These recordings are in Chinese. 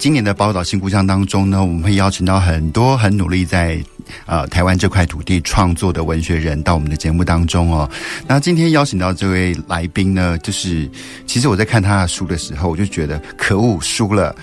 今年的宝岛新故乡当中呢，我们会邀请到很多很努力在呃台湾这块土地创作的文学人到我们的节目当中哦。那今天邀请到这位来宾呢，就是其实我在看他的书的时候，我就觉得可恶，输了。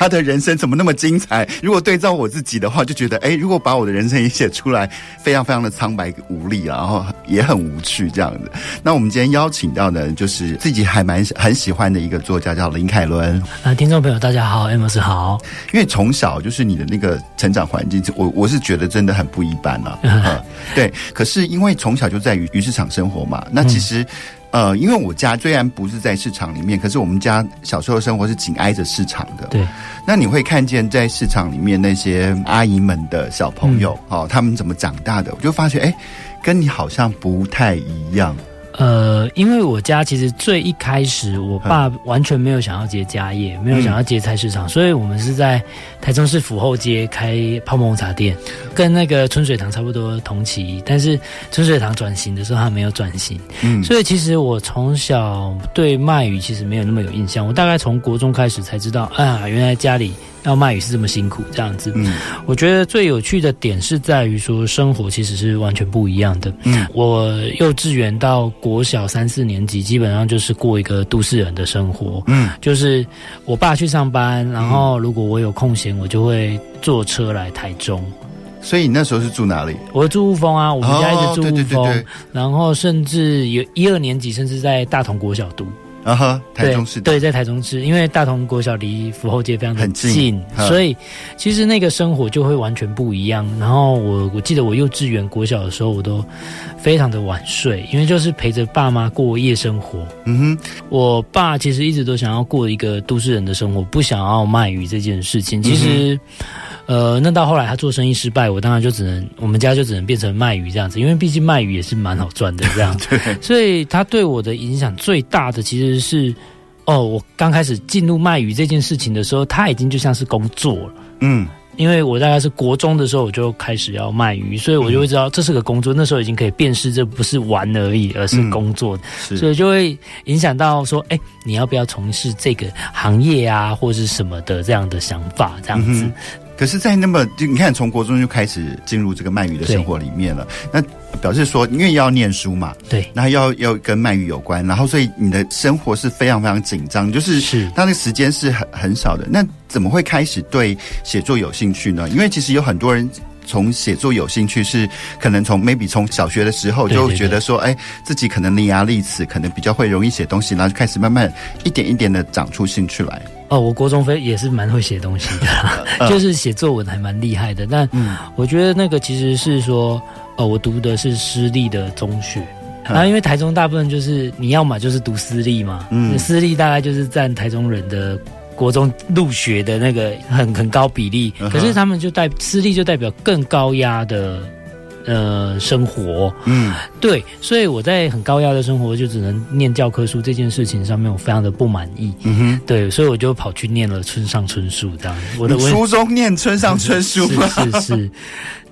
他的人生怎么那么精彩？如果对照我自己的话，就觉得哎，如果把我的人生也写出来，非常非常的苍白无力，然后也很无趣这样子。那我们今天邀请到的，就是自己还蛮很喜欢的一个作家，叫林凯伦。呃，听众朋友大家好，Amos 好。因为从小就是你的那个成长环境，我我是觉得真的很不一般啊。嗯，对。可是因为从小就在鱼鱼市场生活嘛，那其实。嗯呃，因为我家虽然不是在市场里面，可是我们家小时候生活是紧挨着市场的。对，那你会看见在市场里面那些阿姨们的小朋友，嗯、哦，他们怎么长大的？我就发现，哎，跟你好像不太一样。呃，因为我家其实最一开始，我爸完全没有想要接家业，嗯、没有想要接菜市场，所以我们是在台中市府后街开泡沫红茶店，跟那个春水堂差不多同期。但是春水堂转型的时候，他没有转型，嗯，所以其实我从小对卖鱼其实没有那么有印象。我大概从国中开始才知道，啊，原来家里。要卖鱼是这么辛苦，这样子。嗯，我觉得最有趣的点是在于说，生活其实是完全不一样的。嗯，我幼稚园到国小三四年级，基本上就是过一个都市人的生活。嗯，就是我爸去上班，然后如果我有空闲，我就会坐车来台中。所以你那时候是住哪里？我住雾峰啊，我们家一直住雾峰，然后甚至有一二年级，甚至在大同国小读。啊哈，台中市的。对，在台中市，因为大同国小离府后街非常的近，近所以其实那个生活就会完全不一样。然后我我记得我幼稚园国小的时候，我都非常的晚睡，因为就是陪着爸妈过夜生活。嗯哼，我爸其实一直都想要过一个都市人的生活，不想要卖鱼这件事情。其实。嗯呃，那到后来他做生意失败，我当然就只能，我们家就只能变成卖鱼这样子，因为毕竟卖鱼也是蛮好赚的这样。对，所以他对我的影响最大的其实是，哦，我刚开始进入卖鱼这件事情的时候，他已经就像是工作了。嗯，因为我大概是国中的时候我就开始要卖鱼，所以我就会知道这是个工作。那时候已经可以辨识这不是玩而已，而是工作，嗯、所以就会影响到说，哎，你要不要从事这个行业啊，或者是什么的这样的想法，这样子。嗯可是，在那么就你看，从国中就开始进入这个鳗鱼的生活里面了。那表示说，因为要念书嘛，对，然后要要跟鳗鱼有关，然后所以你的生活是非常非常紧张，就是是，他那个时间是很很少的。那怎么会开始对写作有兴趣呢？因为其实有很多人从写作有兴趣，是可能从 maybe 从小学的时候就觉得说，哎，自己可能伶牙俐齿，可能比较会容易写东西，然后就开始慢慢一点一点的长出兴趣来。哦，我国中非也是蛮会写东西的 就是写作文还蛮厉害的。但我觉得那个其实是说，哦，我读的是私立的中学，然后因为台中大部分就是你要么就是读私立嘛，嗯，私立大概就是占台中人的国中入学的那个很很高比例，可是他们就代私立就代表更高压的。呃，生活，嗯，对，所以我在很高压的生活，就只能念教科书这件事情上面，我非常的不满意，嗯哼，对，所以我就跑去念了村上春树这样。我的初中念村上春树吗？是是是。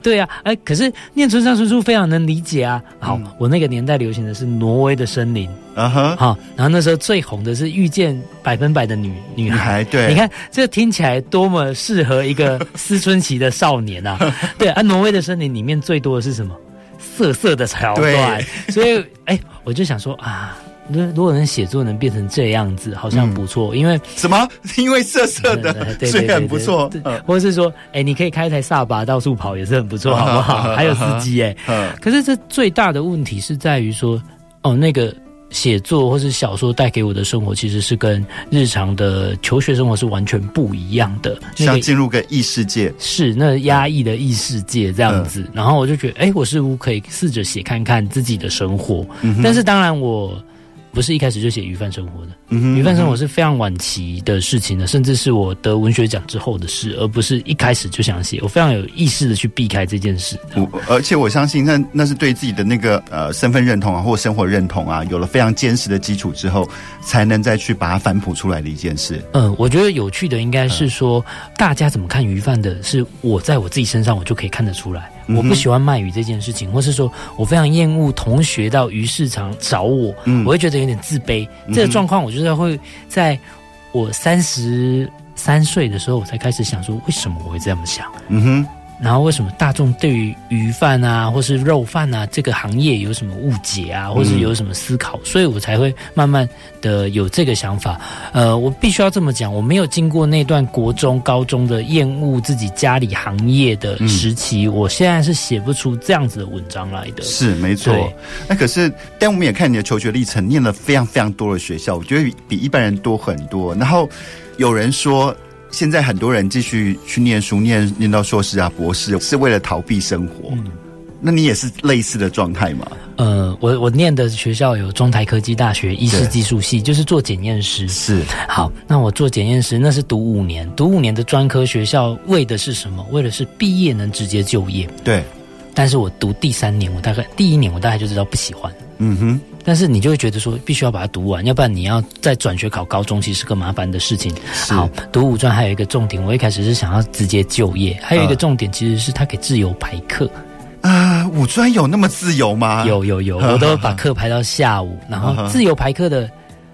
对啊，哎，可是念村上春树非常能理解啊。好，嗯、我那个年代流行的是挪威的森林，啊哈，好，然后那时候最红的是遇见百分百的女女孩。对，你看这听起来多么适合一个思春期的少年啊！对啊，挪威的森林里面最多的是什么？色色的桥段。所以，哎，我就想说啊。如果能写作能变成这样子，好像不错。嗯、因为什么？因为色色的，所以很不错。或者是说，哎、欸，你可以开一台萨巴到处跑，也是很不错，好不好？还有司机，哎。可是这最大的问题是在于说，哦，那个写作或是小说带给我的生活，其实是跟日常的求学生活是完全不一样的。像进入个异世界，是那压抑的异世界这样子。然后我就觉得，哎、欸，我似乎可以试着写看看自己的生活。嗯、但是当然我。不是一开始就写鱼贩生活的，嗯鱼贩生活是非常晚期的事情的，甚至是我得文学奖之后的事，而不是一开始就想写。我非常有意识的去避开这件事。我而且我相信那，那那是对自己的那个呃身份认同啊，或生活认同啊，有了非常坚实的基础之后，才能再去把它反哺出来的一件事。嗯，我觉得有趣的应该是说，大家怎么看鱼贩的，是我在我自己身上我就可以看得出来。我不喜欢卖鱼这件事情，或是说我非常厌恶同学到鱼市场找我，嗯、我会觉得有点自卑。嗯、这个状况，我觉得会在我三十三岁的时候，我才开始想说，为什么我会这么想？嗯哼。然后为什么大众对于鱼贩啊，或是肉贩啊这个行业有什么误解啊，或是有什么思考？嗯、所以我才会慢慢的有这个想法。呃，我必须要这么讲，我没有经过那段国中、高中的厌恶自己家里行业的时期，嗯、我现在是写不出这样子的文章来的。是没错。那可是，但我们也看你的求学历程，念了非常非常多的学校，我觉得比，比一般人多很多。然后有人说。现在很多人继续去念书，念念到硕士啊、博士，是为了逃避生活。嗯，那你也是类似的状态吗？呃，我我念的学校有中台科技大学医事技术系，就是做检验师。是，好，那我做检验师，那是读五年，读五年的专科学校，为的是什么？为的是毕业能直接就业。对，但是我读第三年，我大概第一年我大概就知道不喜欢。嗯哼。但是你就会觉得说，必须要把它读完，要不然你要再转学考高中，其实是个麻烦的事情。好，读五专还有一个重点，我一开始是想要直接就业，还有一个重点其实是它可以自由排课。啊、呃，五专有那么自由吗？有有有，我都把课排到下午，然后自由排课的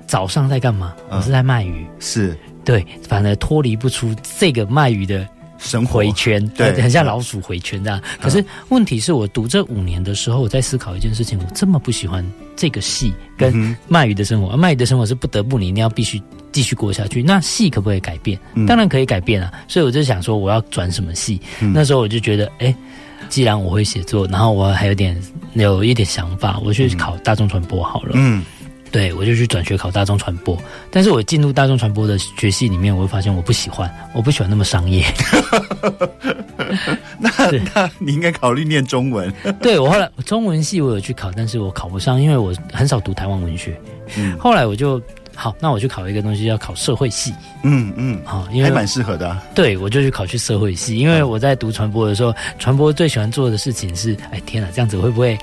早上在干嘛？我是在卖鱼。是，对，反而脱离不出这个卖鱼的。生回圈，对，很像老鼠回圈这样。可是问题是我读这五年的时候，我在思考一件事情：我这么不喜欢这个戏跟卖鱼的生活，而卖鱼的生活是不得不你一定要必须继续过下去。那戏可不可以改变？当然可以改变啊！所以我就想说，我要转什么戏？那时候我就觉得，哎，既然我会写作，然后我还有点有一点想法，我去考大众传播好了。嗯。对，我就去转学考大众传播，但是我进入大众传播的学系里面，我会发现我不喜欢，我不喜欢那么商业。那那你应该考虑念中文。对，我后来中文系我有去考，但是我考不上，因为我很少读台湾文学。嗯，后来我就。好，那我去考一个东西，要考社会系。嗯嗯，好，因为还蛮适合的啊。对，我就去考去社会系，因为我在读传播的时候，传播最喜欢做的事情是，哎天哪，这样子会不会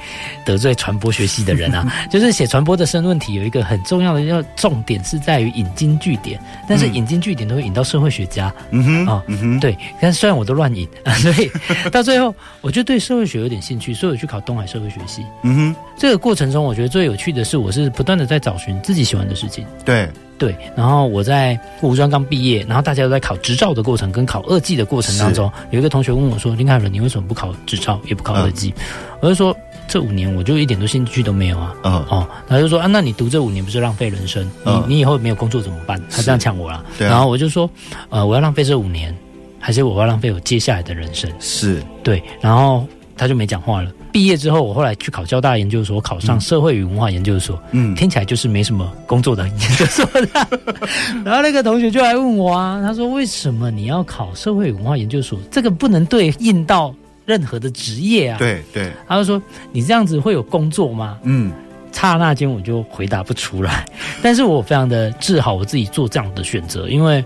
得罪传播学系的人啊？就是写传播的申论题有一个很重要的要重点是在于引经据典，但是引经据典都会引到社会学家。嗯哼，啊，嗯哼，对，但虽然我都乱引，所以到最后我就对社会学有点兴趣，所以我去考东海社会学系。嗯哼，这个过程中我觉得最有趣的是，我是不断的在找寻自己喜欢的事情。对对，然后我在五专刚毕业，然后大家都在考执照的过程跟考二技的过程当中，有一个同学问我说：“林凯伦，你为什么不考执照，也不考二技？”嗯、我就说：“这五年我就一点都兴趣都没有啊。嗯”哦，他就说：“啊，那你读这五年不是浪费人生？嗯、你你以后没有工作怎么办？”他这样呛我了。对、啊，然后我就说：“呃，我要浪费这五年，还是我要浪费我接下来的人生？”是对，然后他就没讲话了。毕业之后，我后来去考交大研究所，考上社会与文化研究所。嗯，听起来就是没什么工作的研究所的。然后那个同学就来问我啊，他说：“为什么你要考社会与文化研究所？这个不能对应到任何的职业啊？”对对，他就说：“你这样子会有工作吗？”嗯，刹那间我就回答不出来。但是我非常的自豪，我自己做这样的选择，因为。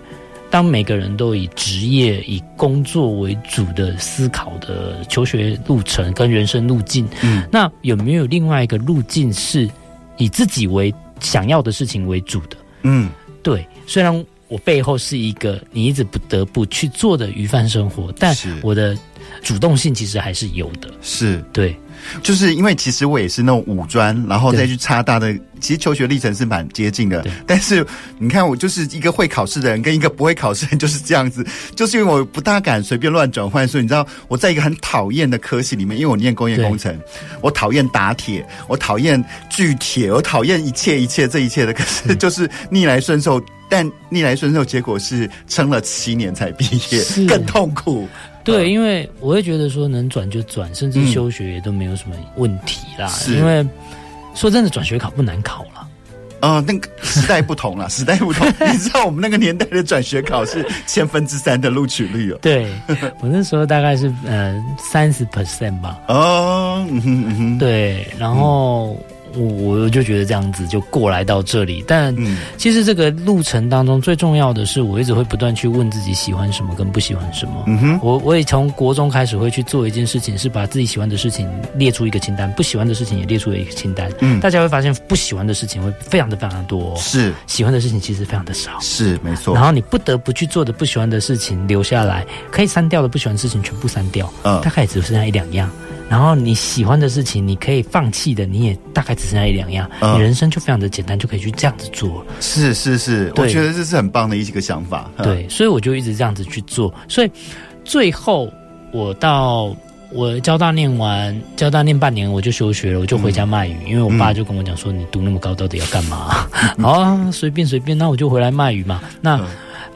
当每个人都以职业、以工作为主的思考的求学路程跟人生路径，嗯，那有没有另外一个路径是以自己为想要的事情为主的？嗯，对。虽然我背后是一个你一直不得不去做的鱼贩生活，但我的主动性其实还是有的。是，对。就是因为其实我也是那种五专，然后再去插大的，其实求学历程是蛮接近的。但是你看，我就是一个会考试的人，跟一个不会考试的人就是这样子。就是因为我不大敢随便乱转换，所以你知道我在一个很讨厌的科系里面，因为我念工业工程，我讨厌打铁，我讨厌锯铁，我讨厌一切一切这一切的。可是就是逆来顺受，但逆来顺受结果是撑了七年才毕业，更痛苦。对，因为我会觉得说能转就转，甚至休学也都没有什么问题啦。是因为说真的，转学考不难考了。啊、呃，那个时代不同了，时代不同。你知道我们那个年代的转学考是千分之三的录取率哦。对，我那时候大概是呃三十 percent 吧。哦，嗯哼嗯哼，对，然后。我我就觉得这样子就过来到这里。但其实这个路程当中最重要的是，我一直会不断去问自己喜欢什么跟不喜欢什么。嗯哼，我我也从国中开始会去做一件事情，是把自己喜欢的事情列出一个清单，不喜欢的事情也列出了一个清单。嗯，大家会发现不喜欢的事情会非常的非常的多，是喜欢的事情其实非常的少，是没错。然后你不得不去做的不喜欢的事情留下来，可以删掉的不喜欢的事情全部删掉，嗯，大概也只剩下一两样。然后你喜欢的事情，你可以放弃的，你也大概只剩下一两样，嗯、你人生就非常的简单，就可以去这样子做。是是是，我觉得这是很棒的一个想法。对，所以我就一直这样子去做。所以最后我到我交大念完，交大念半年，我就休学了，我就回家卖鱼。嗯、因为我爸就跟我讲说：“嗯、你读那么高，到底要干嘛？”好啊，随便随便，那我就回来卖鱼嘛。那。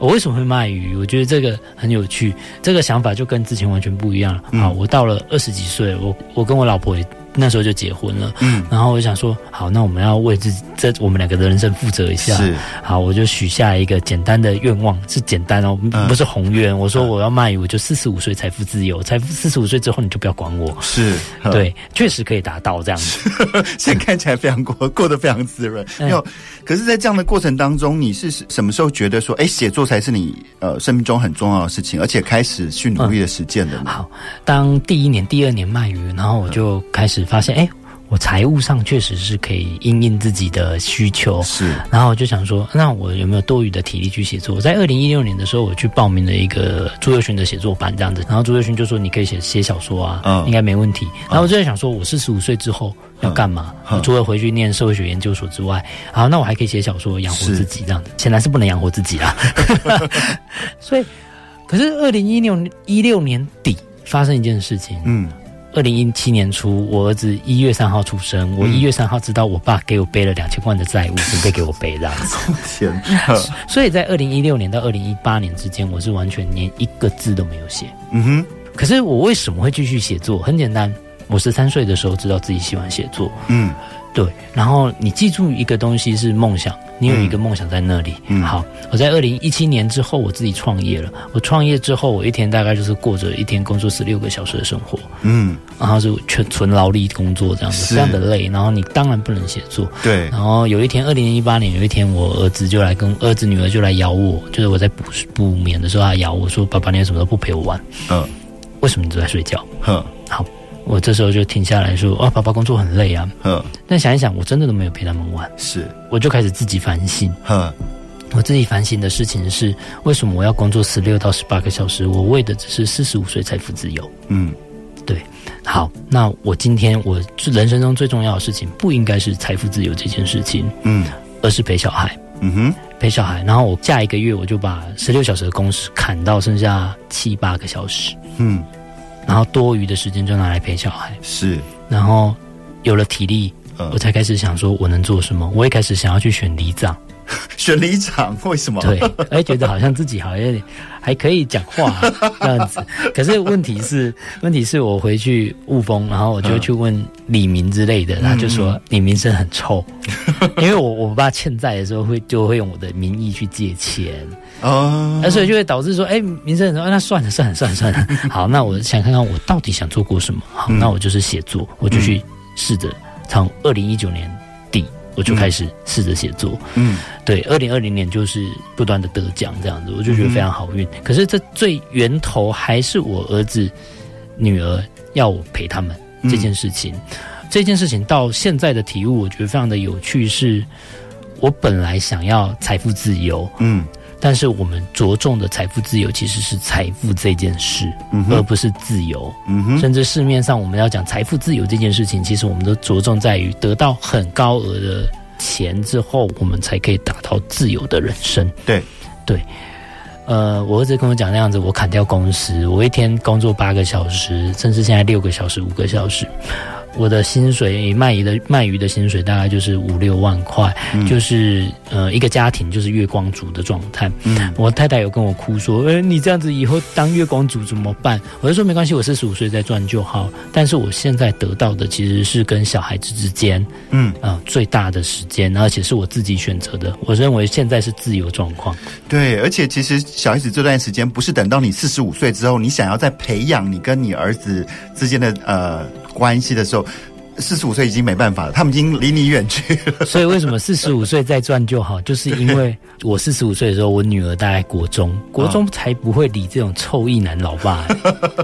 嗯我为什么会卖鱼？我觉得这个很有趣，这个想法就跟之前完全不一样了。好，我到了二十几岁，我我跟我老婆也。那时候就结婚了，嗯，然后我就想说，好，那我们要为自己这我们两个的人生负责一下，是，好，我就许下一个简单的愿望，是简单哦，不是宏愿。我说我要卖鱼，我就四十五岁财富自由，财富四十五岁之后你就不要管我，是，对，确实可以达到这样子，现在看起来非常过过得非常滋润，没有，可是，在这样的过程当中，你是什么时候觉得说，哎，写作才是你呃生命中很重要的事情，而且开始去努力的实践的呢？好，当第一年、第二年卖鱼，然。后我就开始。发现哎，我财务上确实是可以应应自己的需求，是。然后我就想说，那我有没有多余的体力去写作？我在二零一六年的时候，我去报名了一个朱宥勋的写作班，这样子。然后朱宥勋就说：“你可以写写小说啊，嗯，应该没问题。”然后我就在想说，我四十五岁之后要干嘛？嗯，除了回去念社会学研究所之外，好，那我还可以写小说养活自己，这样子。显然是不能养活自己啦。所以，可是二零一六一六年底发生一件事情，嗯。二零一七年初，我儿子一月三号出生。我一月三号知道我爸给我背了两千万的债务，准备给我背这样子。天！所以在二零一六年到二零一八年之间，我是完全连一个字都没有写。嗯哼。可是我为什么会继续写作？很简单，我十三岁的时候知道自己喜欢写作。嗯。对，然后你记住一个东西是梦想，你有一个梦想在那里。嗯，好，我在二零一七年之后，我自己创业了。我创业之后，我一天大概就是过着一天工作十六个小时的生活。嗯，然后就全纯劳力工作这样子，非常的累。然后你当然不能写作。对。然后有一天，二零一八年有一天，我儿子就来跟儿子女儿就来咬我，就是我在补补眠的时候，他咬我说：“爸爸，你为什么都不陪我玩？”嗯，为什么你都在睡觉？哼，好。我这时候就停下来说：“啊，爸爸工作很累啊。”嗯，但想一想，我真的都没有陪他们玩。是，我就开始自己反省。嗯，我自己反省的事情是：为什么我要工作十六到十八个小时？我为的只是四十五岁财富自由。嗯，对。好，那我今天我人生中最重要的事情，不应该是财富自由这件事情。嗯，而是陪小孩。嗯哼，陪小孩。然后我下一个月我就把十六小时的工时砍到剩下七八个小时。嗯。然后多余的时间就拿来陪小孩，是。然后有了体力，嗯、我才开始想说我能做什么。我一开始想要去选里长，选里长为什么？对，哎，觉得好像自己好像 还可以讲话这样子。可是问题是，问题是我回去雾峰，然后我就去问李明之类的，他、嗯、就说你名声很臭，因为我我爸欠债的时候会就会用我的名义去借钱。哦，那所以就会导致说，哎，名声很臭，那算了算了算了算了。好，那我想看看我到底想做过什么。好，嗯、那我就是写作，我就去试着从二零一九年底我就开始试着写作。嗯，对，二零二零年就是不断的得奖这样子，我就觉得非常好运。嗯、可是这最源头还是我儿子女儿要我陪他们这件事情。嗯、这件事情到现在的体悟，我觉得非常的有趣。是我本来想要财富自由，嗯。但是我们着重的财富自由其实是财富这件事，而不是自由。嗯、哼甚至市面上我们要讲财富自由这件事情，其实我们都着重在于得到很高额的钱之后，我们才可以达到自由的人生。对对，呃，我儿子跟我讲那样子，我砍掉工时，我一天工作八个小时，甚至现在六个小时、五个小时。我的薪水卖鱼的卖鱼的薪水大概就是五六万块，嗯、就是呃一个家庭就是月光族的状态。嗯，我太太有跟我哭说：“哎，你这样子以后当月光族怎么办？”我就说：“没关系，我四十五岁再赚就好。”但是我现在得到的其实是跟小孩子之间，嗯啊、呃、最大的时间，而且是我自己选择的。我认为现在是自由状况。对，而且其实小孩子这段时间不是等到你四十五岁之后，你想要再培养你跟你儿子之间的呃。关系的时候，四十五岁已经没办法了，他们已经离你远去了。所以为什么 四十五岁再赚就好？就是因为我四十五岁的时候，我女儿大概国中，国中才不会理这种臭意男老爸，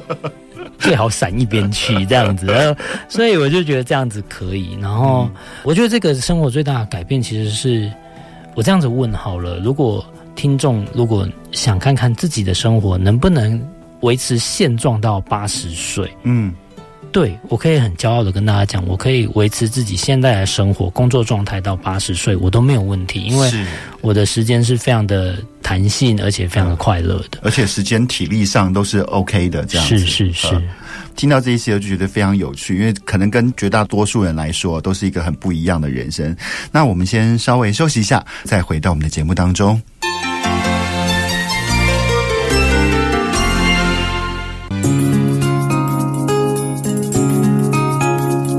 最好闪一边去这样子。所以我就觉得这样子可以。然后我觉得这个生活最大的改变，其实是我这样子问好了。如果听众如果想看看自己的生活能不能维持现状到八十岁，嗯。对，我可以很骄傲的跟大家讲，我可以维持自己现在的生活、工作状态到八十岁，我都没有问题，因为我的时间是非常的弹性，而且非常的快乐的，而且时间体力上都是 OK 的，这样子。是是是、呃，听到这一些我就觉得非常有趣，因为可能跟绝大多数人来说都是一个很不一样的人生。那我们先稍微休息一下，再回到我们的节目当中。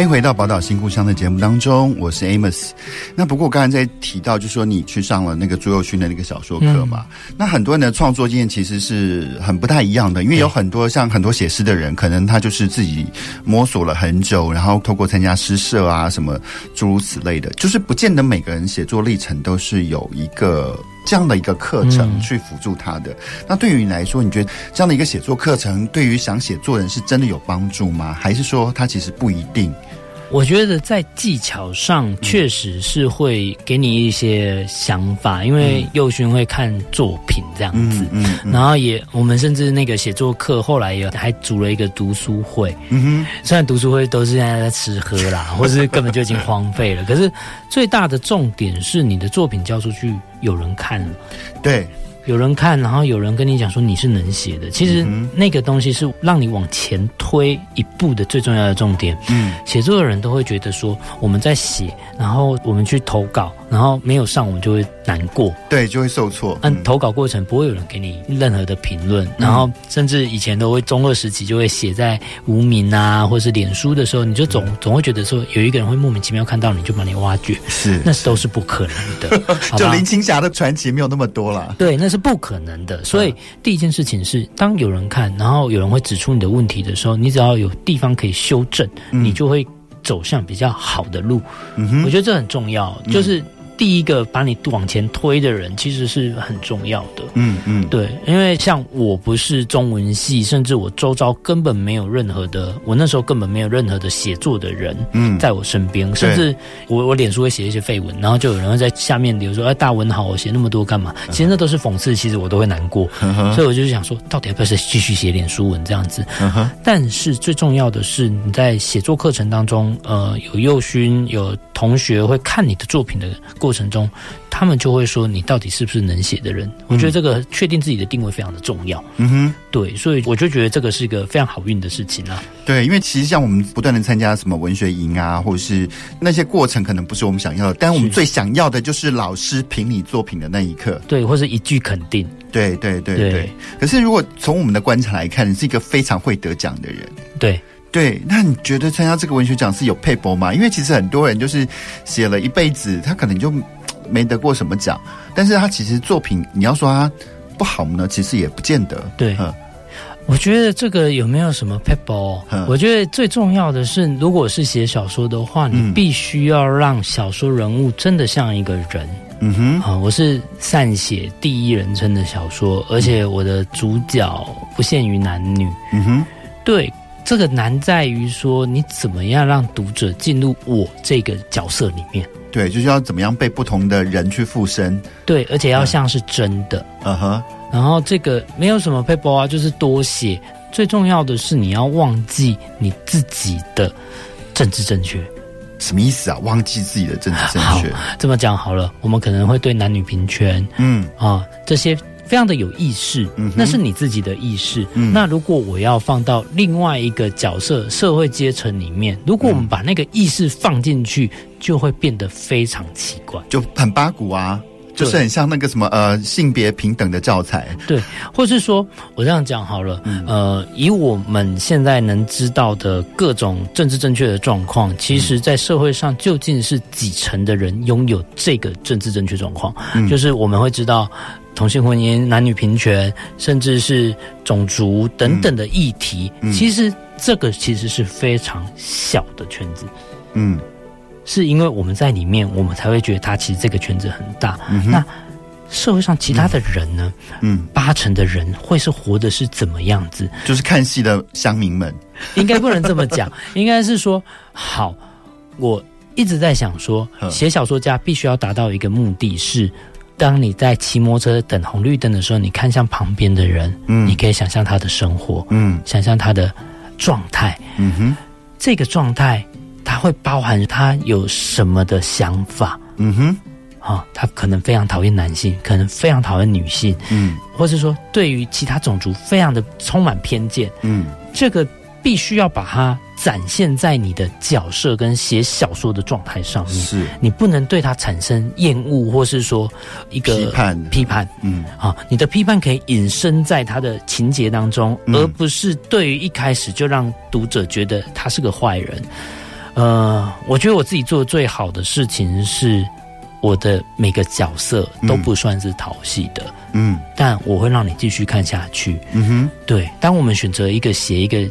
欢迎回到《宝岛新故乡》的节目当中，我是 Amos。那不过我刚才在提到，就是说你去上了那个朱佑勋的那个小说课嘛，嗯、那很多人的创作经验其实是很不太一样的，因为有很多像很多写诗的人，可能他就是自己摸索了很久，然后透过参加诗社啊什么诸如此类的，就是不见得每个人写作历程都是有一个这样的一个课程去辅助他的。嗯、那对于你来说，你觉得这样的一个写作课程对于想写作人是真的有帮助吗？还是说他其实不一定？我觉得在技巧上确实是会给你一些想法，嗯、因为幼勋会看作品这样子，嗯嗯嗯、然后也我们甚至那个写作课后来也还组了一个读书会，嗯哼，虽然读书会都是现在在吃喝啦，或是根本就已经荒废了，可是最大的重点是你的作品交出去有人看了，对。有人看，然后有人跟你讲说你是能写的，其实那个东西是让你往前推一步的最重要的重点。嗯，写作的人都会觉得说我们在写，然后我们去投稿，然后没有上我们就会难过，对，就会受挫。但投稿过程不会有人给你任何的评论，然后甚至以前都会中二时期就会写在无名啊，或是脸书的时候，你就总总会觉得说有一个人会莫名其妙看到你就把你挖掘，是，那都是不可能的。就林青霞的传奇没有那么多了，对，那。是不可能的，所以第一件事情是，当有人看，然后有人会指出你的问题的时候，你只要有地方可以修正，你就会走向比较好的路。嗯哼，我觉得这很重要，就是。第一个把你往前推的人，其实是很重要的。嗯嗯，对，因为像我不是中文系，甚至我周遭根本没有任何的，我那时候根本没有任何的写作的人，嗯，在我身边，甚至我我脸书会写一些废文，然后就有人会在下面留说：“哎，大文好，我写那么多干嘛？”其实那都是讽刺，其实我都会难过。所以我就想说，到底要不要再继续写脸书文这样子？但是最重要的是，你在写作课程当中，呃，有幼勋，有同学会看你的作品的过。过程中，他们就会说你到底是不是能写的人？嗯、我觉得这个确定自己的定位非常的重要。嗯哼，对，所以我就觉得这个是一个非常好运的事情啊。对，因为其实像我们不断的参加什么文学营啊，或者是那些过程，可能不是我们想要的，但我们最想要的就是老师评你作品的那一刻，对，或是一句肯定。对对对对。对可是如果从我们的观察来看，你是一个非常会得奖的人。对。对，那你觉得参加这个文学奖是有配博吗？因为其实很多人就是写了一辈子，他可能就没得过什么奖，但是他其实作品你要说他不好呢，其实也不见得。对，嗯、我觉得这个有没有什么撇步？嗯、我觉得最重要的是，如果是写小说的话，你必须要让小说人物真的像一个人。嗯哼，啊，我是善写第一人称的小说，而且我的主角不限于男女。嗯哼，对。这个难在于说，你怎么样让读者进入我这个角色里面？对，就是要怎么样被不同的人去附身。对，而且要像是真的。嗯哼。然后这个没有什么撇步啊，就是多写。最重要的是你要忘记你自己的政治正确。什么意思啊？忘记自己的政治正确？这么讲好了，我们可能会对男女平权，嗯啊这些。非常的有意识，嗯，那是你自己的意识。嗯，那如果我要放到另外一个角色社会阶层里面，如果我们把那个意识放进去，就会变得非常奇怪，就很八股啊。就是很像那个什么呃性别平等的教材，对，或是说我这样讲好了，嗯，呃，以我们现在能知道的各种政治正确的状况，其实，在社会上究竟是几成的人拥有这个政治正确状况？嗯，就是我们会知道同性婚姻、男女平权，甚至是种族等等的议题，嗯，其实这个其实是非常小的圈子，嗯。是因为我们在里面，我们才会觉得它其实这个圈子很大。嗯、那社会上其他的人呢？嗯，八成的人会是活的是怎么样子？就是看戏的乡民们，应该不能这么讲，应该是说，好，我一直在想说，写小说家必须要达到一个目的是，当你在骑摩托车等红绿灯的时候，你看向旁边的人，嗯，你可以想象他的生活，嗯，想象他的状态，嗯哼，这个状态。他会包含他有什么的想法？嗯哼，啊、哦，他可能非常讨厌男性，可能非常讨厌女性，嗯，或者说对于其他种族非常的充满偏见，嗯，这个必须要把它展现在你的角色跟写小说的状态上面，是。你不能对他产生厌恶，或是说一个批判。批判，嗯，啊、哦，你的批判可以隐身在他的情节当中，嗯、而不是对于一开始就让读者觉得他是个坏人。呃，我觉得我自己做的最好的事情是，我的每个角色都不算是讨喜的，嗯，但我会让你继续看下去，嗯哼，对。当我们选择一个写一个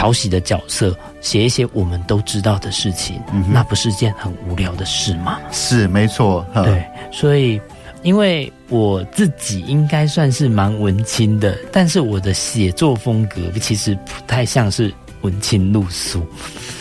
讨喜的角色，写一些我们都知道的事情，嗯，那不是件很无聊的事吗？是，没错，对。所以，因为我自己应该算是蛮文青的，但是我的写作风格其实不太像是。文青路数，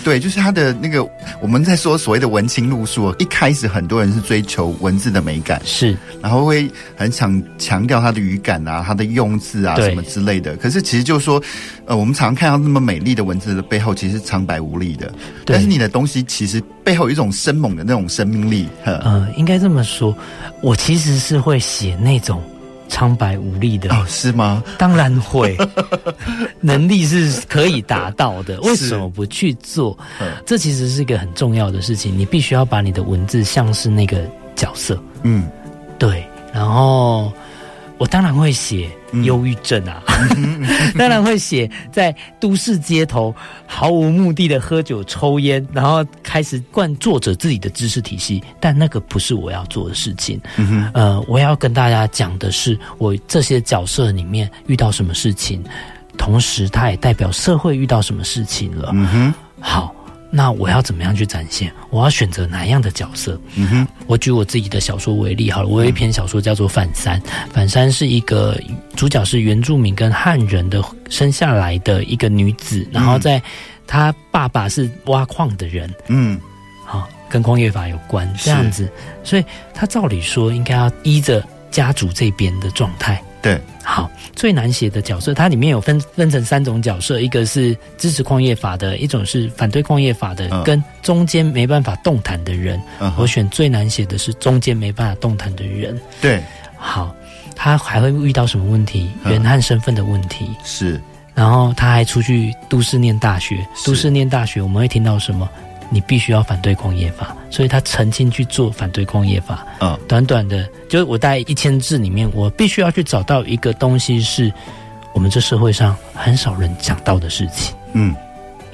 对，就是他的那个我们在说所谓的文青路数。一开始很多人是追求文字的美感，是，然后会很想强调他的语感啊，他的用字啊什么之类的。可是其实就是说，呃，我们常常看到那么美丽的文字的背后，其实是苍白无力的。但是你的东西其实背后有一种生猛的那种生命力。呃，应该这么说，我其实是会写那种。苍白无力的哦，是吗？当然会，能力是可以达到的。为什么不去做？这其实是一个很重要的事情。你必须要把你的文字像是那个角色，嗯，对。然后我当然会写。忧郁症啊，当然会写在都市街头毫无目的的喝酒抽烟，然后开始灌作者自己的知识体系，但那个不是我要做的事情。呃，我要跟大家讲的是，我这些角色里面遇到什么事情，同时它也代表社会遇到什么事情了。好。那我要怎么样去展现？我要选择哪样的角色？嗯哼，我举我自己的小说为例好了。我有一篇小说叫做《反山》，反山是一个主角是原住民跟汉人的生下来的一个女子，然后在她爸爸是挖矿的人，嗯，好，跟矿业法有关这样子，所以她照理说应该要依着家族这边的状态。对，好，最难写的角色，它里面有分分成三种角色，一个是支持矿业法的，一种是反对矿业法的，嗯、跟中间没办法动弹的人。嗯、我选最难写的是中间没办法动弹的人。对，好，他还会遇到什么问题？原汉身份的问题、嗯、是，然后他还出去都市念大学，都市念大学，我们会听到什么？你必须要反对工业法，所以他曾经去做反对工业法。嗯，短短的，就是我大概一千字里面，我必须要去找到一个东西，是我们这社会上很少人讲到的事情。嗯，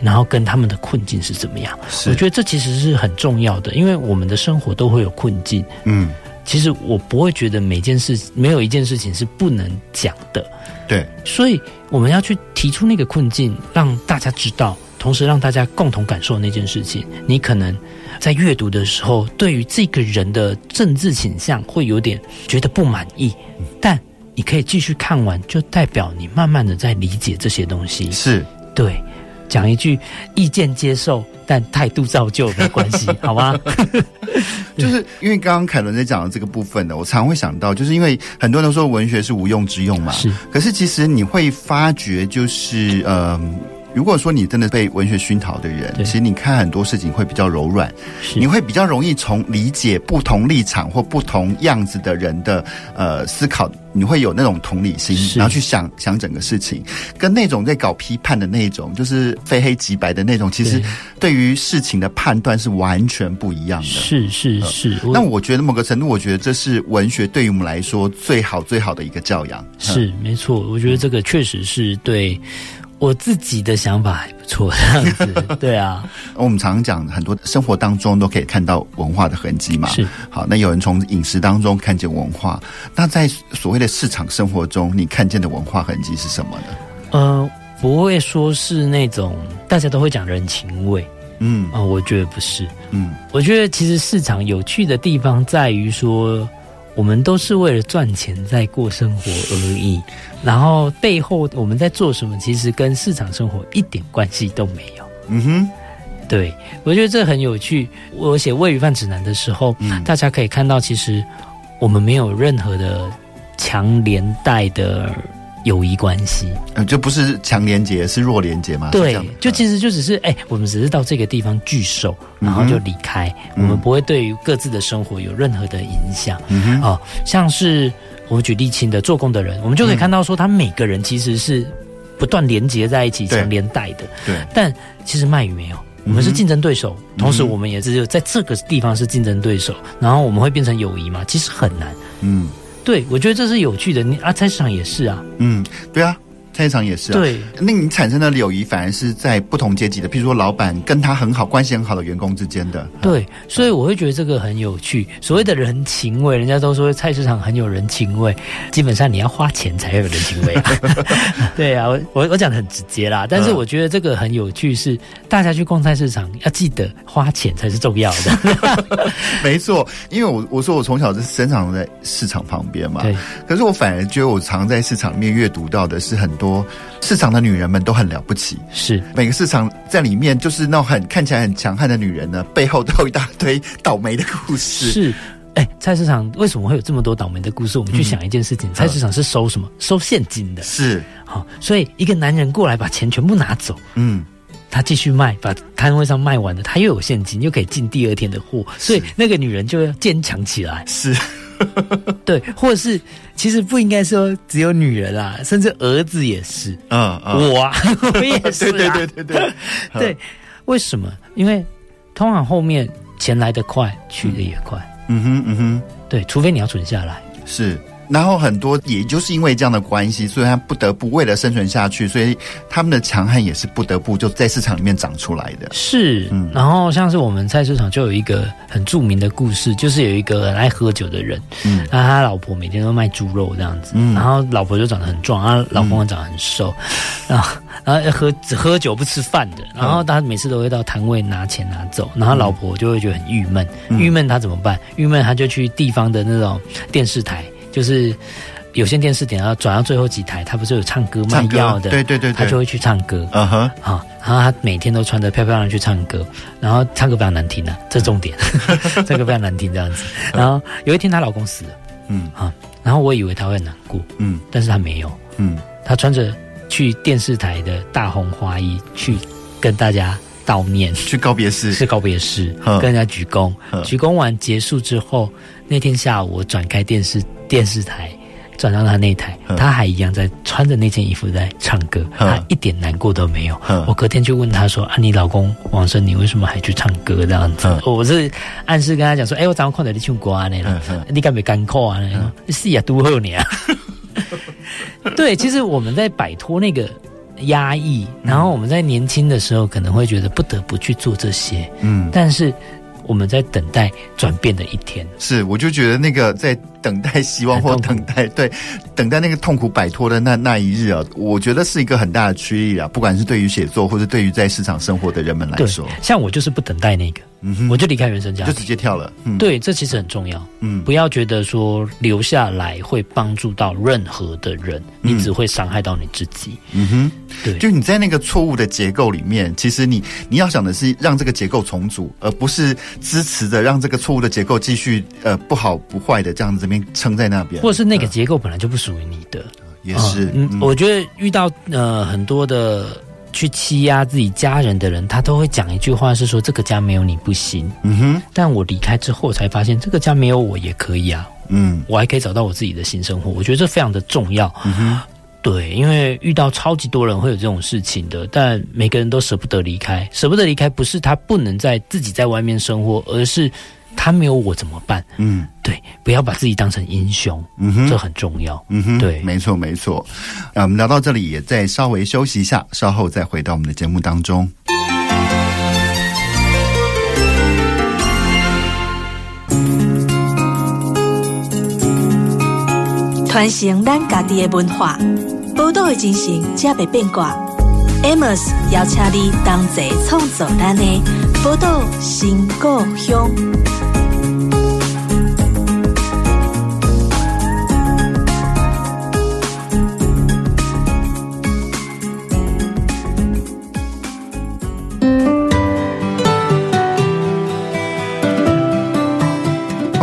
然后跟他们的困境是怎么样？是，我觉得这其实是很重要的，因为我们的生活都会有困境。嗯，其实我不会觉得每件事没有一件事情是不能讲的。对，所以我们要去提出那个困境，让大家知道。同时让大家共同感受那件事情，你可能在阅读的时候，对于这个人的政治倾向会有点觉得不满意，但你可以继续看完，就代表你慢慢的在理解这些东西。是，对，讲一句意见接受，但态度造就没关系，好吗？就是因为刚刚凯伦在讲的这个部分呢，我常会想到，就是因为很多人都说文学是无用之用嘛，是，可是其实你会发觉，就是嗯。如果说你真的被文学熏陶的人，其实你看很多事情会比较柔软，你会比较容易从理解不同立场或不同样子的人的呃思考，你会有那种同理心，然后去想想整个事情，跟那种在搞批判的那种，就是非黑即白的那种，其实对于事情的判断是完全不一样的。是是是。那我觉得某个程度，我觉得这是文学对于我们来说最好最好的一个教养。是没错，我觉得这个确实是对。我自己的想法还不错，这样子，对啊。我们常常讲，很多生活当中都可以看到文化的痕迹嘛。是。好，那有人从饮食当中看见文化，那在所谓的市场生活中，你看见的文化痕迹是什么呢？呃，不会说是那种大家都会讲人情味，嗯啊、呃，我觉得不是，嗯，我觉得其实市场有趣的地方在于说。我们都是为了赚钱在过生活而已，然后背后我们在做什么，其实跟市场生活一点关系都没有。嗯哼，对，我觉得这很有趣。我写《喂鱼饭指南》的时候，嗯，大家可以看到，其实我们没有任何的强连带的。友谊关系，嗯，就不是强连结，是弱连结嘛？对，就其实就只是，哎、欸，我们只是到这个地方聚首，然后就离开，嗯，我们不会对于各自的生活有任何的影响。嗯哦，像是我举例亲的做工的人，我们就可以看到说，他每个人其实是不断连接在一起，强连带的。对，但其实卖鱼没有，我们是竞争对手，嗯，同时我们也是在这个地方是竞争对手，然后我们会变成友谊嘛？其实很难。嗯。对，我觉得这是有趣的。你啊，菜市场也是啊。嗯，对啊。菜市场也是啊，对，那你产生的友谊反而是在不同阶级的，譬如说老板跟他很好、关系很好的员工之间的。对，所以我会觉得这个很有趣。所谓的人情味，人家都说菜市场很有人情味，基本上你要花钱才有人情味啊。对啊，我我我讲的很直接啦，但是我觉得这个很有趣，是大家去逛菜市场要记得花钱才是重要的。没错，因为我我说我从小是生长在市场旁边嘛，对，可是我反而觉得我常在市场里面阅读到的是很多。说市场的女人们都很了不起，是每个市场在里面，就是那种很看起来很强悍的女人呢，背后都有一大堆倒霉的故事。是，哎、欸，菜市场为什么会有这么多倒霉的故事？我们去想一件事情，嗯、菜市场是收什么？收现金的。是，好，所以一个男人过来把钱全部拿走，嗯，他继续卖，把摊位上卖完了，他又有现金，又可以进第二天的货，所以那个女人就要坚强起来。是。对，或者是其实不应该说只有女人啊，甚至儿子也是。嗯，嗯 我啊，我也是、啊。对对对对对。对，为什么？因为通往后面钱来得快，去得也快。嗯哼嗯哼。对，除非你要存下来。是。然后很多，也就是因为这样的关系，所以他不得不为了生存下去，所以他们的强悍也是不得不就在市场里面长出来的。是，嗯。然后像是我们菜市场就有一个很著名的故事，就是有一个很爱喝酒的人，嗯，然后他老婆每天都卖猪肉这样子，嗯，然后老婆就长得很壮，啊，老公长得很瘦，然后然后喝只喝酒不吃饭的，然后他每次都会到摊位拿钱拿走，然后老婆就会觉得很郁闷，郁闷他怎么办？郁闷他就去地方的那种电视台。就是有线电视点要转到最后几台，他不是有唱歌卖药的？对对对，他就会去唱歌。嗯哼，啊，然后他每天都穿得漂漂亮亮去唱歌，然后唱歌非常难听啊，这重点，唱 歌非常难听这样子。然后有一天她老公死了，嗯。啊，然后我以为她会很难过，嗯，但是她没有，嗯，他穿着去电视台的大红花衣去跟大家悼念，去告别式，是告别式，跟人家鞠躬，鞠躬完结束之后。那天下午，我转开电视电视台，转到他那台，他还一样在穿着那件衣服在唱歌，他一点难过都没有。我隔天就问他说：“啊，你老公王生，你为什么还去唱歌这样子？”我是暗示跟他讲说：“哎、欸，我早上看到你唱歌啊，那你敢没干扣啊？那是呀，都后你啊。”对，其实我们在摆脱那个压抑，然后我们在年轻的时候可能会觉得不得不去做这些，嗯，但是。我们在等待转变的一天，是，我就觉得那个在等待希望或等待对，等待那个痛苦摆脱的那那一日啊，我觉得是一个很大的驱力啊，不管是对于写作或者对于在市场生活的人们来说，像我就是不等待那个。嗯，我就离开原生家庭，就直接跳了。嗯，对，这其实很重要。嗯，不要觉得说留下来会帮助到任何的人，嗯，你只会伤害到你自己。嗯哼，对，就你在那个错误的结构里面，其实你你要想的是让这个结构重组，而不是支持着让这个错误的结构继续呃不好不坏的这样子这边撑在那边，或者是那个结构本来就不属于你的，也是。嗯，我觉得遇到呃很多的。去欺压自己家人的人，他都会讲一句话，是说这个家没有你不行。嗯哼，但我离开之后才发现，这个家没有我也可以啊。嗯，我还可以找到我自己的新生活。我觉得这非常的重要。嗯哼，对，因为遇到超级多人会有这种事情的，但每个人都舍不得离开。舍不得离开，不是他不能在自己在外面生活，而是。他没有我怎么办？嗯，对，不要把自己当成英雄，嗯哼，这很重要。嗯哼，对，没错没错。那我们聊到这里，也再稍微休息一下，稍后再回到我们的节目当中。传承咱家己的文化，宝岛的精神，才袂变卦。Amos 邀请你同齐创造咱的宝岛新故乡。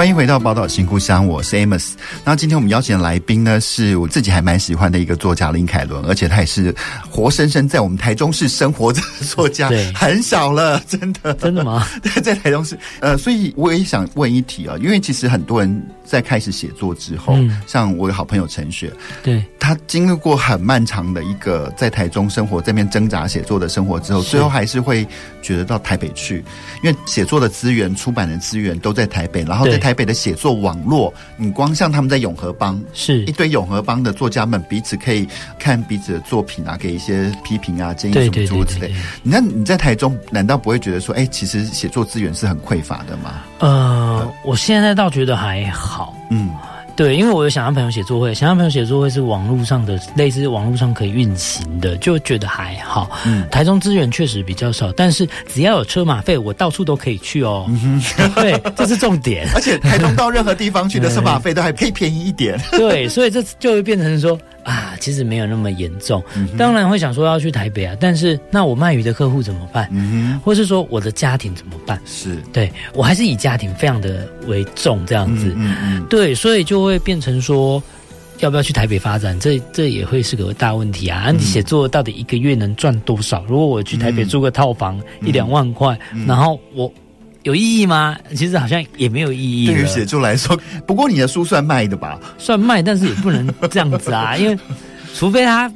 欢迎回到宝岛新故乡，我是 Amos。那今天我们邀请的来宾呢，是我自己还蛮喜欢的一个作家林凯伦，而且他也是活生生在我们台中市生活着的作家，对，很少了，真的，真的吗？对，在台中市，呃，所以我也想问一题啊，因为其实很多人在开始写作之后，嗯、像我有好朋友陈雪，对，他经历过很漫长的一个在台中生活，这边挣扎写作的生活之后，最后还是会觉得到台北去，因为写作的资源、出版的资源都在台北，然后在台。台北的写作网络，你光像他们在永和帮，是一堆永和帮的作家们彼此可以看彼此的作品啊，给一些批评啊、建议什么诸如此类。你看你在台中，难道不会觉得说，哎、欸，其实写作资源是很匮乏的吗？呃，我现在倒觉得还好，嗯。对，因为我有想让朋友写作会，想让朋友写作会是网络上的，类似网络上可以运行的，就觉得还好。嗯，台中资源确实比较少，但是只要有车马费，我到处都可以去哦。嗯哼，对，这是重点。而且台中到任何地方去的 车马费都还可以便宜一点。对，所以这就会变成说。啊，其实没有那么严重，嗯、当然会想说要去台北啊，但是那我卖鱼的客户怎么办？嗯，或是说我的家庭怎么办？是对，我还是以家庭非常的为重这样子，嗯对，所以就会变成说，要不要去台北发展？这这也会是个大问题啊！嗯、你写作到底一个月能赚多少？如果我去台北租个套房、嗯、一两万块，嗯、然后我。有意义吗？其实好像也没有意义。对于写作来说，不过你的书算卖的吧？算卖，但是也不能这样子啊，因为除非他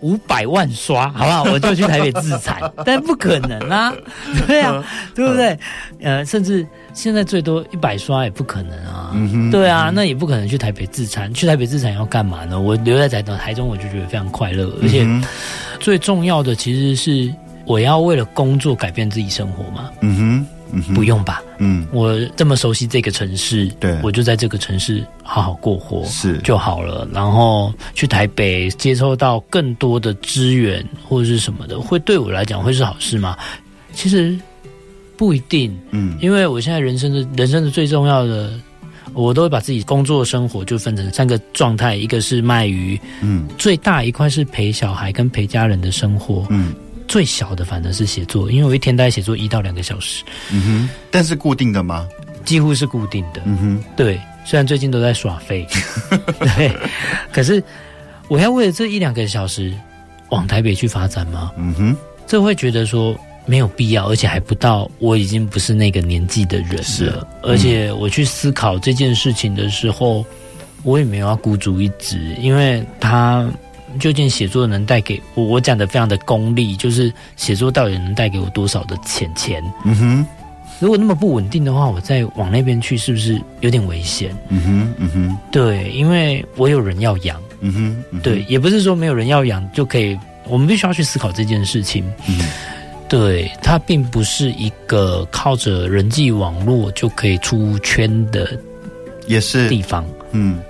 五百万刷，好不好？我就去台北自产，但不可能啊，对啊，对不对？呃，甚至现在最多一百刷也不可能啊，嗯，对啊，那也不可能去台北自产。去台北自产要干嘛呢？我留在台台中，我就觉得非常快乐，而且最重要的其实是我要为了工作改变自己生活嘛，嗯哼。嗯、不用吧，嗯，我这么熟悉这个城市，对，我就在这个城市好好过活是。就好了。然后去台北接收到更多的资源或者是什么的，会对我来讲会是好事吗？其实不一定，嗯，因为我现在人生的人生的最重要的，我都会把自己工作生活就分成三个状态，一个是卖鱼，嗯，最大一块是陪小孩跟陪家人的生活，嗯。最小的反正是写作，因为我一天大概写作一到两个小时。嗯哼，但是固定的吗？几乎是固定的。嗯哼，对，虽然最近都在耍废，对，可是我要为了这一两个小时往台北去发展吗？嗯哼，这会觉得说没有必要，而且还不到，我已经不是那个年纪的人了。是，嗯，而且我去思考这件事情的时候，我也没有要孤注一掷，因为他。究竟写作能带给我？我讲的非常的功利，就是写作到底能带给我多少的钱钱？嗯哼，如果那么不稳定的话，我再往那边去，是不是有点危险？嗯哼，嗯哼，对，因为我有人要养。嗯哼，嗯哼，对，也不是说没有人要养就可以，我们必须要去思考这件事情。嗯，对，它并不是一个靠着人际网络就可以出圈的，也是地方。嗯，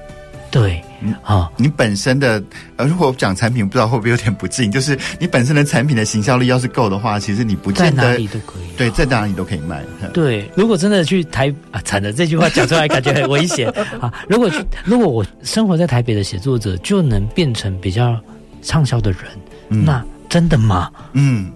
对。啊，你本身的呃，如果讲产品，不知道会不会有点不敬，就是你本身的产品的行销力要是够的话，其实你不见得在哪里都可以，对，在哪里都可以卖。对，如果真的去台啊，惨了，这句话讲出来感觉很危险 啊。如果去，如果我生活在台北的写作者就能变成比较畅销的人，嗯，那真的吗？嗯，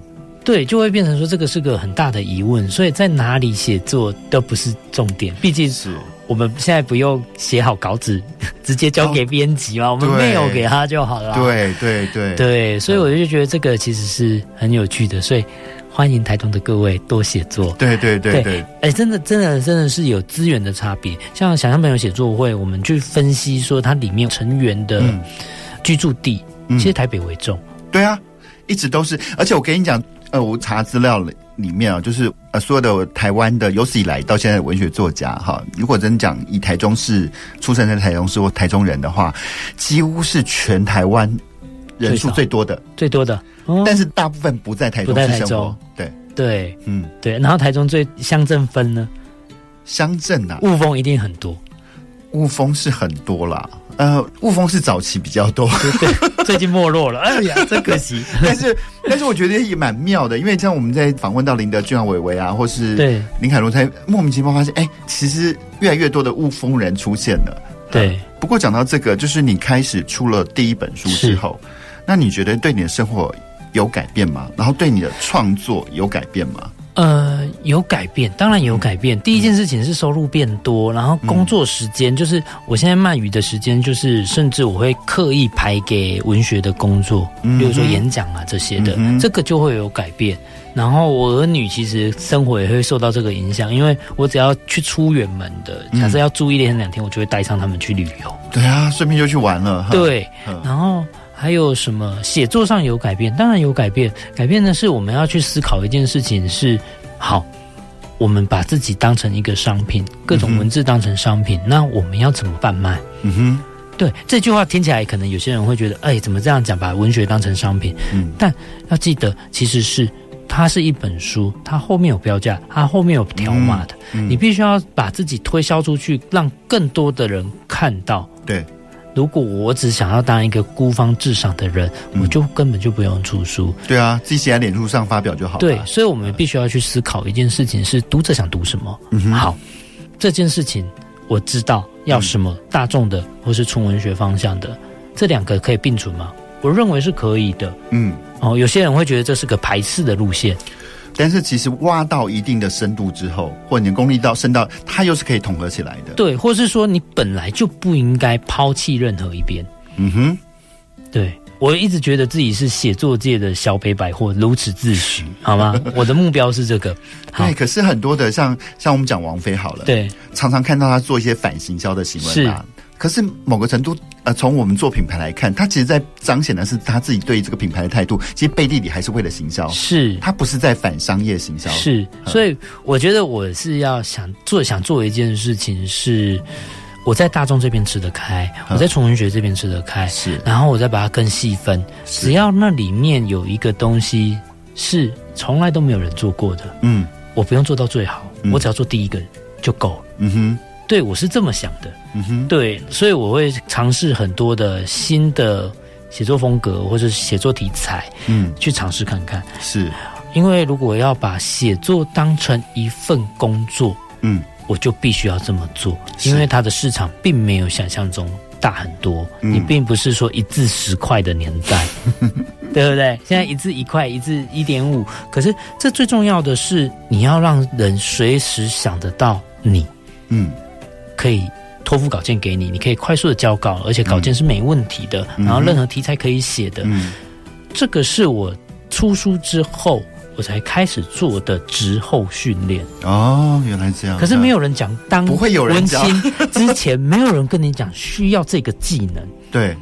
对，就会变成说这个是个很大的疑问。所以在哪里写作都不是重点，毕竟是。我们现在不用写好稿纸，直接交给编辑嘛，哦、我们 mail 给他就好了。对对对对，所以我就觉得这个其实是很有趣的，所以欢迎台中的各位多写作。对对对对，哎，真的真的真的是有资源的差别。像想象朋友写作会，我们去分析说它里面成员的居住地，嗯、其实台北为重。对啊，一直都是。而且我跟你讲，呃，我查资料了。里面啊，就是呃，所有的台湾的有史以来到现在的文学作家哈，如果真讲以台中市出生在台中市或台中人的话，几乎是全台湾人数最多的，最多的。哦、但是大部分不在台中市生活。对对，嗯对。然后台中最乡镇分呢？乡镇啊，雾峰一定很多。雾峰是很多啦，呃，雾峰是早期比较多，对，对，最近没落了，哎呀，真可惜。但是，但是我觉得也蛮妙的，因为像我们在访问到林德俊啊、伟伟啊，或是对林凯伦，才莫名其妙发现，哎，其实越来越多的雾峰人出现了。对、呃，不过讲到这个，就是你开始出了第一本书之后，那你觉得对你的生活有改变吗？然后对你的创作有改变吗？呃，有改变，当然有改变。第一件事情是收入变多，然后工作时间就是我现在漫语的时间，就是甚至我会刻意排给文学的工作，比如说演讲啊这些的，这个就会有改变。然后我儿女其实生活也会受到这个影响，因为我只要去出远门的，假设要住一天两天，我就会带上他们去旅游。对啊，顺便就去玩了。对，然后。还有什么写作上有改变？当然有改变。改变的是我们要去思考一件事情是：好，我们把自己当成一个商品，各种文字当成商品，嗯、那我们要怎么贩卖？嗯哼，对这句话听起来，可能有些人会觉得，哎，怎么这样讲？把文学当成商品？嗯，但要记得，其实是它是一本书，它后面有标价，它后面有条码的，嗯嗯、你必须要把自己推销出去，让更多的人看到。对。如果我只想要当一个孤芳自赏的人，嗯、我就根本就不用出书。对啊，自己写在脸书上发表就好了。对，所以我们必须要去思考一件事情：是读者想读什么。嗯，好，这件事情我知道要什么大众的，或是纯文学方向的，这两个可以并存吗？我认为是可以的。嗯，哦，有些人会觉得这是个排斥的路线。但是其实挖到一定的深度之后，或你的功力到深到，它又是可以统合起来的。对，或是说你本来就不应该抛弃任何一边。嗯哼，对，我一直觉得自己是写作界的小北百货，如此自诩，好吗？我的目标是这个。对，可是很多的像像我们讲王菲好了，对，常常看到她做一些反行销的行为嘛。可是某个程度，呃，从我们做品牌来看，他其实在彰显的是他自己对这个品牌的态度。其实背地里还是为了行销，是他不是在反商业行销。是，所以我觉得我是要想做想做一件事情，是我在大众这边吃得开，我在纯文学这边吃得开，是，然后我再把它更细分。只要那里面有一个东西是从来都没有人做过的，嗯，我不用做到最好，我只要做第一个就够了。嗯哼。对，我是这么想的。嗯哼，对，所以我会尝试很多的新的写作风格或者写作题材，嗯，去尝试看看。是，因为如果要把写作当成一份工作，嗯，我就必须要这么做，因为它的市场并没有想象中大很多。嗯，你并不是说一字十块的年代，对不对？现在一字一块，一字一点五。可是这最重要的是，你要让人随时想得到你，嗯。可以托付稿件给你，你可以快速的交稿，而且稿件是没问题的，嗯、然后任何题材可以写的。嗯、这个是我出书之后我才开始做的职后训练。哦，原来这样。可是没有人讲，当不会有人讲 之前，没有人跟你讲需要这个技能。对，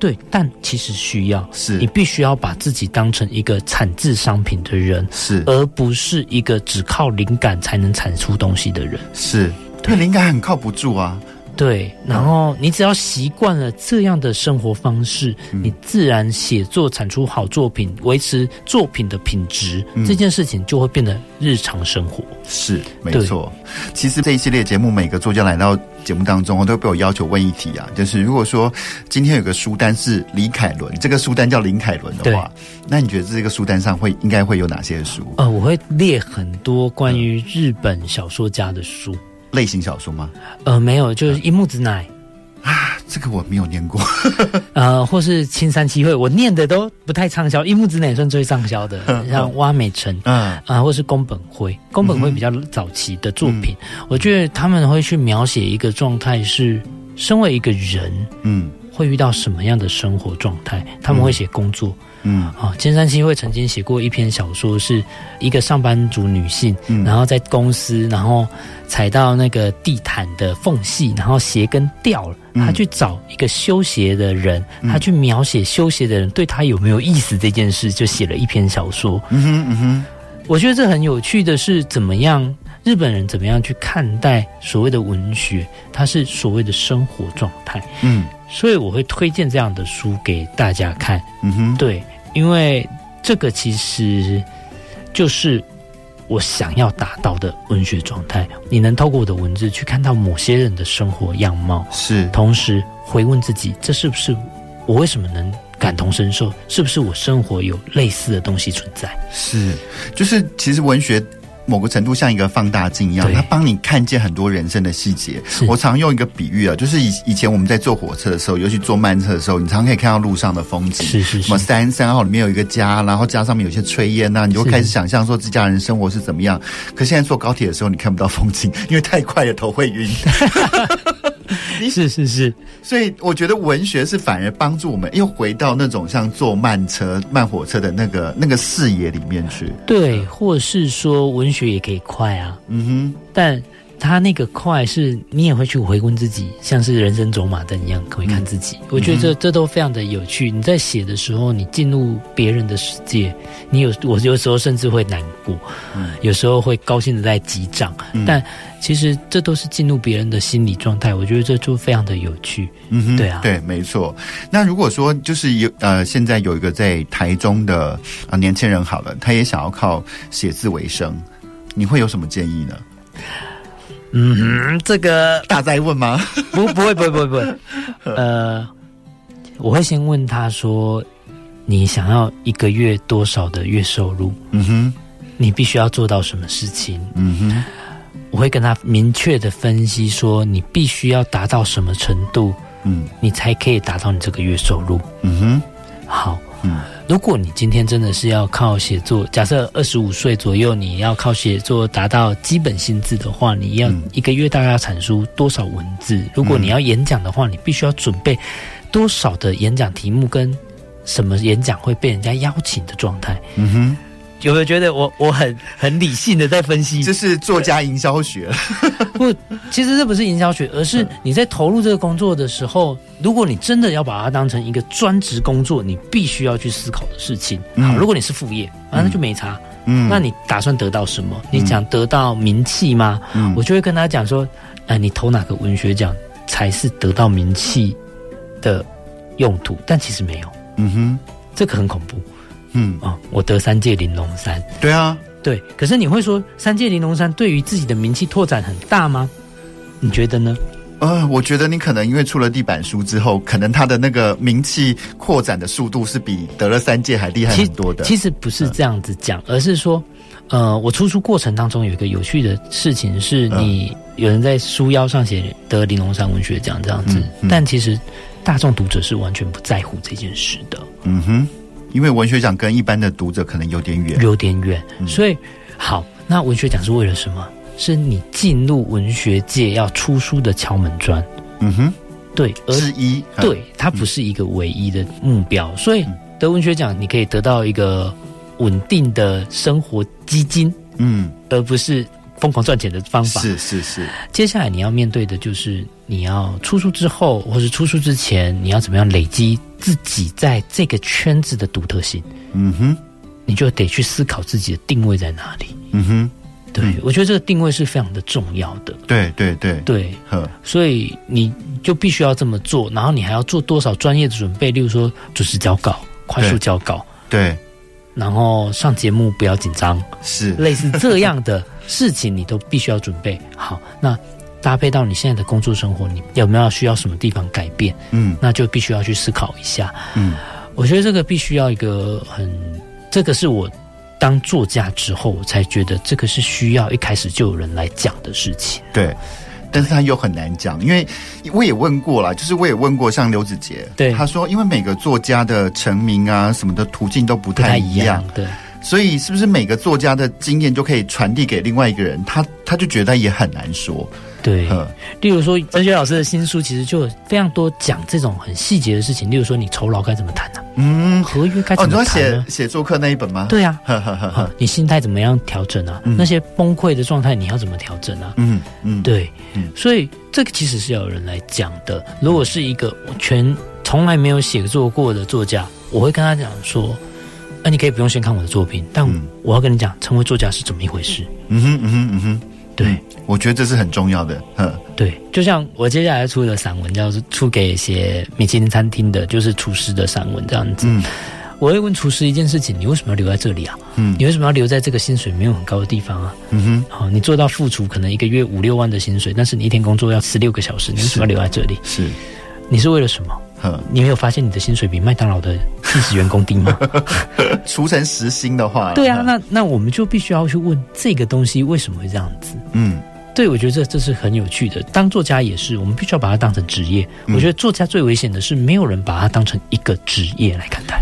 对，但其实需要，是你必须要把自己当成一个产制商品的人，是，而不是一个只靠灵感才能产出东西的人，是。对，灵感很靠不住啊。对，然后你只要习惯了这样的生活方式，你自然写作产出好作品，维持作品的品质，嗯、这件事情就会变得日常生活。是，没错。其实这一系列节目，每个作家来到节目当中，我都被我要求问一题啊，就是如果说今天有个书单是李凯伦，这个书单叫林凯伦的话，那你觉得这个书单上会应该会有哪些书？呃，我会列很多关于日本小说家的书。类型小说吗？呃，没有，就是樱木子乃啊，这个我没有念过。呃，或是青山七惠，我念的都不太畅销，一木之内也算最畅销的，像蛙美辰，嗯啊，或是宫本辉，宫本辉比较早期的作品，嗯、我觉得他们会去描写一个状态是，身为一个人，嗯，会遇到什么样的生活状态？他们会写工作。嗯啊，千山七会曾经写过一篇小说，是一个上班族女性，嗯、然后在公司，然后踩到那个地毯的缝隙，然后鞋跟掉了，她去找一个修鞋的人，她、嗯、去描写修鞋的人对她有没有意思这件事，就写了一篇小说。嗯哼嗯哼，我觉得这很有趣的是，怎么样日本人怎么样去看待所谓的文学，它是所谓的生活状态。嗯，所以我会推荐这样的书给大家看。嗯哼，对。因为这个其实就是我想要达到的文学状态。你能透过我的文字去看到某些人的生活样貌，是同时回问自己：这是不是我为什么能感同身受？是不是我生活有类似的东西存在？是，就是其实文学。某个程度像一个放大镜一样，它帮你看见很多人生的细节。我常用一个比喻啊，就是以以前我们在坐火车的时候，尤其坐慢车的时候，你常常可以看到路上的风景。是是是。什么三三号里面有一个家，然后家上面有些炊烟呐，你就会开始想象说自家人生活是怎么样。可现在坐高铁的时候，你看不到风景，因为太快了，头会晕。是是是，所以我觉得文学是反而帮助我们又回到那种像坐慢车、慢火车的那个那个视野里面去。对，或是说文学也可以快啊。嗯哼，但。他那个快是，你也会去回顾自己，像是人生走马灯一样，可以看自己。我觉得这这都非常的有趣。你在写的时候，你进入别人的世界，你有我有时候甚至会难过，有时候会高兴的在击掌，但其实这都是进入别人的心理状态。我觉得这就非常的有趣。嗯哼，对啊，对，没错。那如果说就是有呃，现在有一个在台中的啊年轻人好了，他也想要靠写字为生，你会有什么建议呢？嗯哼，这个大哉问吗？不，不会，不会，不会，不会。呃，我会先问他说：“你想要一个月多少的月收入？”嗯哼，你必须要做到什么事情？嗯哼，我会跟他明确的分析说：“你必须要达到什么程度？嗯，你才可以达到你这个月收入？”嗯哼，好，嗯。如果你今天真的是要靠写作，假设二十五岁左右，你要靠写作达到基本薪资的话，你要一个月大概要产出多少文字？如果你要演讲的话，你必须要准备多少的演讲题目跟什么演讲会被人家邀请的状态？嗯哼。有没有觉得我我很很理性的在分析？这是作家营销学。不，其实这不是营销学，而是你在投入这个工作的时候，如果你真的要把它当成一个专职工作，你必须要去思考的事情。好，如果你是副业，啊，那就没差。嗯，那你打算得到什么？你想得到名气吗？嗯，我就会跟他讲说，哎，你投哪个文学奖才是得到名气的用途？但其实没有。嗯哼，这个很恐怖。嗯啊、哦，我得三届玲珑山，对啊，对。可是你会说三届玲珑山对于自己的名气拓展很大吗？你觉得呢？呃，我觉得你可能因为出了地板书之后，可能他的那个名气扩展的速度是比得了三届还厉害很多的。其实不是这样子讲，嗯、而是说，呃，我出书过程当中有一个有趣的事情是，你有人在书腰上写得玲珑山文学奖这样子，嗯嗯、但其实大众读者是完全不在乎这件事的。嗯哼。因为文学奖跟一般的读者可能有点远，有点远，嗯、所以好，那文学奖是为了什么？是你进入文学界要出书的敲门砖。嗯哼，对，而之一，对，它不是一个唯一的目标。嗯、所以得文学奖，你可以得到一个稳定的生活基金，嗯，而不是疯狂赚钱的方法。是是是。接下来你要面对的就是你要出书之后，或是出书之前，你要怎么样累积？自己在这个圈子的独特性，嗯哼，你就得去思考自己的定位在哪里，嗯哼，对，嗯、我觉得这个定位是非常的重要的，对对对。对，所以你就必须要这么做，然后你还要做多少专业的准备，例如说准时交稿、快速交稿，对，对。然后上节目不要紧张，是。类似这样的 事情，你都必须要准备好，那。搭配到你现在的工作生活，你有没有需要什么地方改变？嗯，那就必须要去思考一下。嗯，我觉得这个必须要一个很，这个是我当作家之后，我才觉得这个是需要一开始就有人来讲的事情。对，但是他又很难讲，因为我也问过了，就是我也问过像刘子杰，对，他说因为每个作家的成名啊什么的途径都不太一样，一样对，所以是不是每个作家的经验就可以传递给另外一个人？他他就觉得也很难说。对，例如说哲学老师的新书，其实就有非常多讲这种很细节的事情。例如说，你酬劳该怎么谈呢、啊？嗯，合约该怎么谈呢？哦，你说写写作课那一本吗？对啊，呵呵呵你心态怎么样调整啊？嗯、那些崩溃的状态你要怎么调整啊？嗯嗯，对，嗯，所以这个其实是要有人来讲的。如果是一个全从来没有写作过的作家，我会跟他讲说：“那、啊、你可以不用先看我的作品，但我要跟你讲，成为作家是怎么一回事。”嗯哼嗯哼嗯哼。对、嗯，我觉得这是很重要的。嗯，对，就像我接下来出的散文，叫做出给写米其林餐厅的，就是厨师的散文这样子。嗯，我会问厨师一件事情：你为什么要留在这里啊？嗯，你为什么要留在这个薪水没有很高的地方啊？嗯哼，好，你做到副厨可能一个月五六万的薪水，但是你一天工作要十六个小时，你为什么要留在这里？是，你是为了什么？你没有发现你的薪水比麦当劳的计时员工低吗？除成时薪的话，对啊，那那我们就必须要去问这个东西为什么会这样子？嗯，对，我觉得这这是很有趣的。当作家也是，我们必须要把它当成职业。我觉得作家最危险的是没有人把它当成一个职业来看待，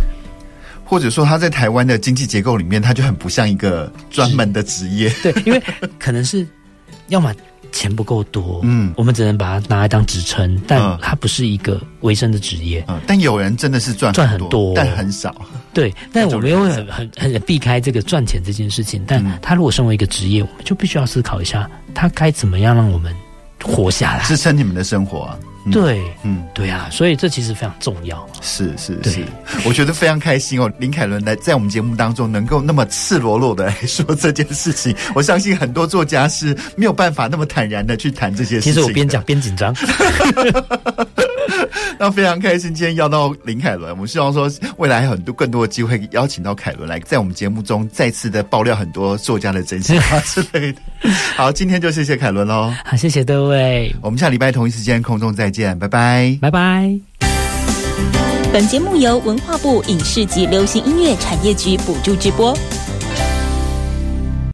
或者说他在台湾的经济结构里面，他就很不像一个专门的职业。对，因为可能是 要么。钱不够多，嗯，我们只能把它拿来当职称，但它不是一个维生的职业。嗯，但有人真的是赚赚很多，但很少。对，但我们又很很很避开这个赚钱这件事情。但他如果身为一个职业，我们就必须要思考一下，他该怎么样让我们活下来，支撑你们的生活啊。嗯、对，嗯，对啊，所以这其实非常重要。是是是，我觉得非常开心哦，林凯伦来在我们节目当中能够那么赤裸裸的来说这件事情，我相信很多作家是没有办法那么坦然的去谈这些事情。其实我边讲边紧张。那非常开心，今天邀到林凯伦，我们希望说未来很多更多的机会邀请到凯伦来在我们节目中再次的爆料很多作家的真心话 之类的。好，今天就谢谢凯伦喽。好，谢谢各位，我们下礼拜同一时间空中再见，拜拜，拜拜。本节目由文化部影视及流行音乐产业局补助直播。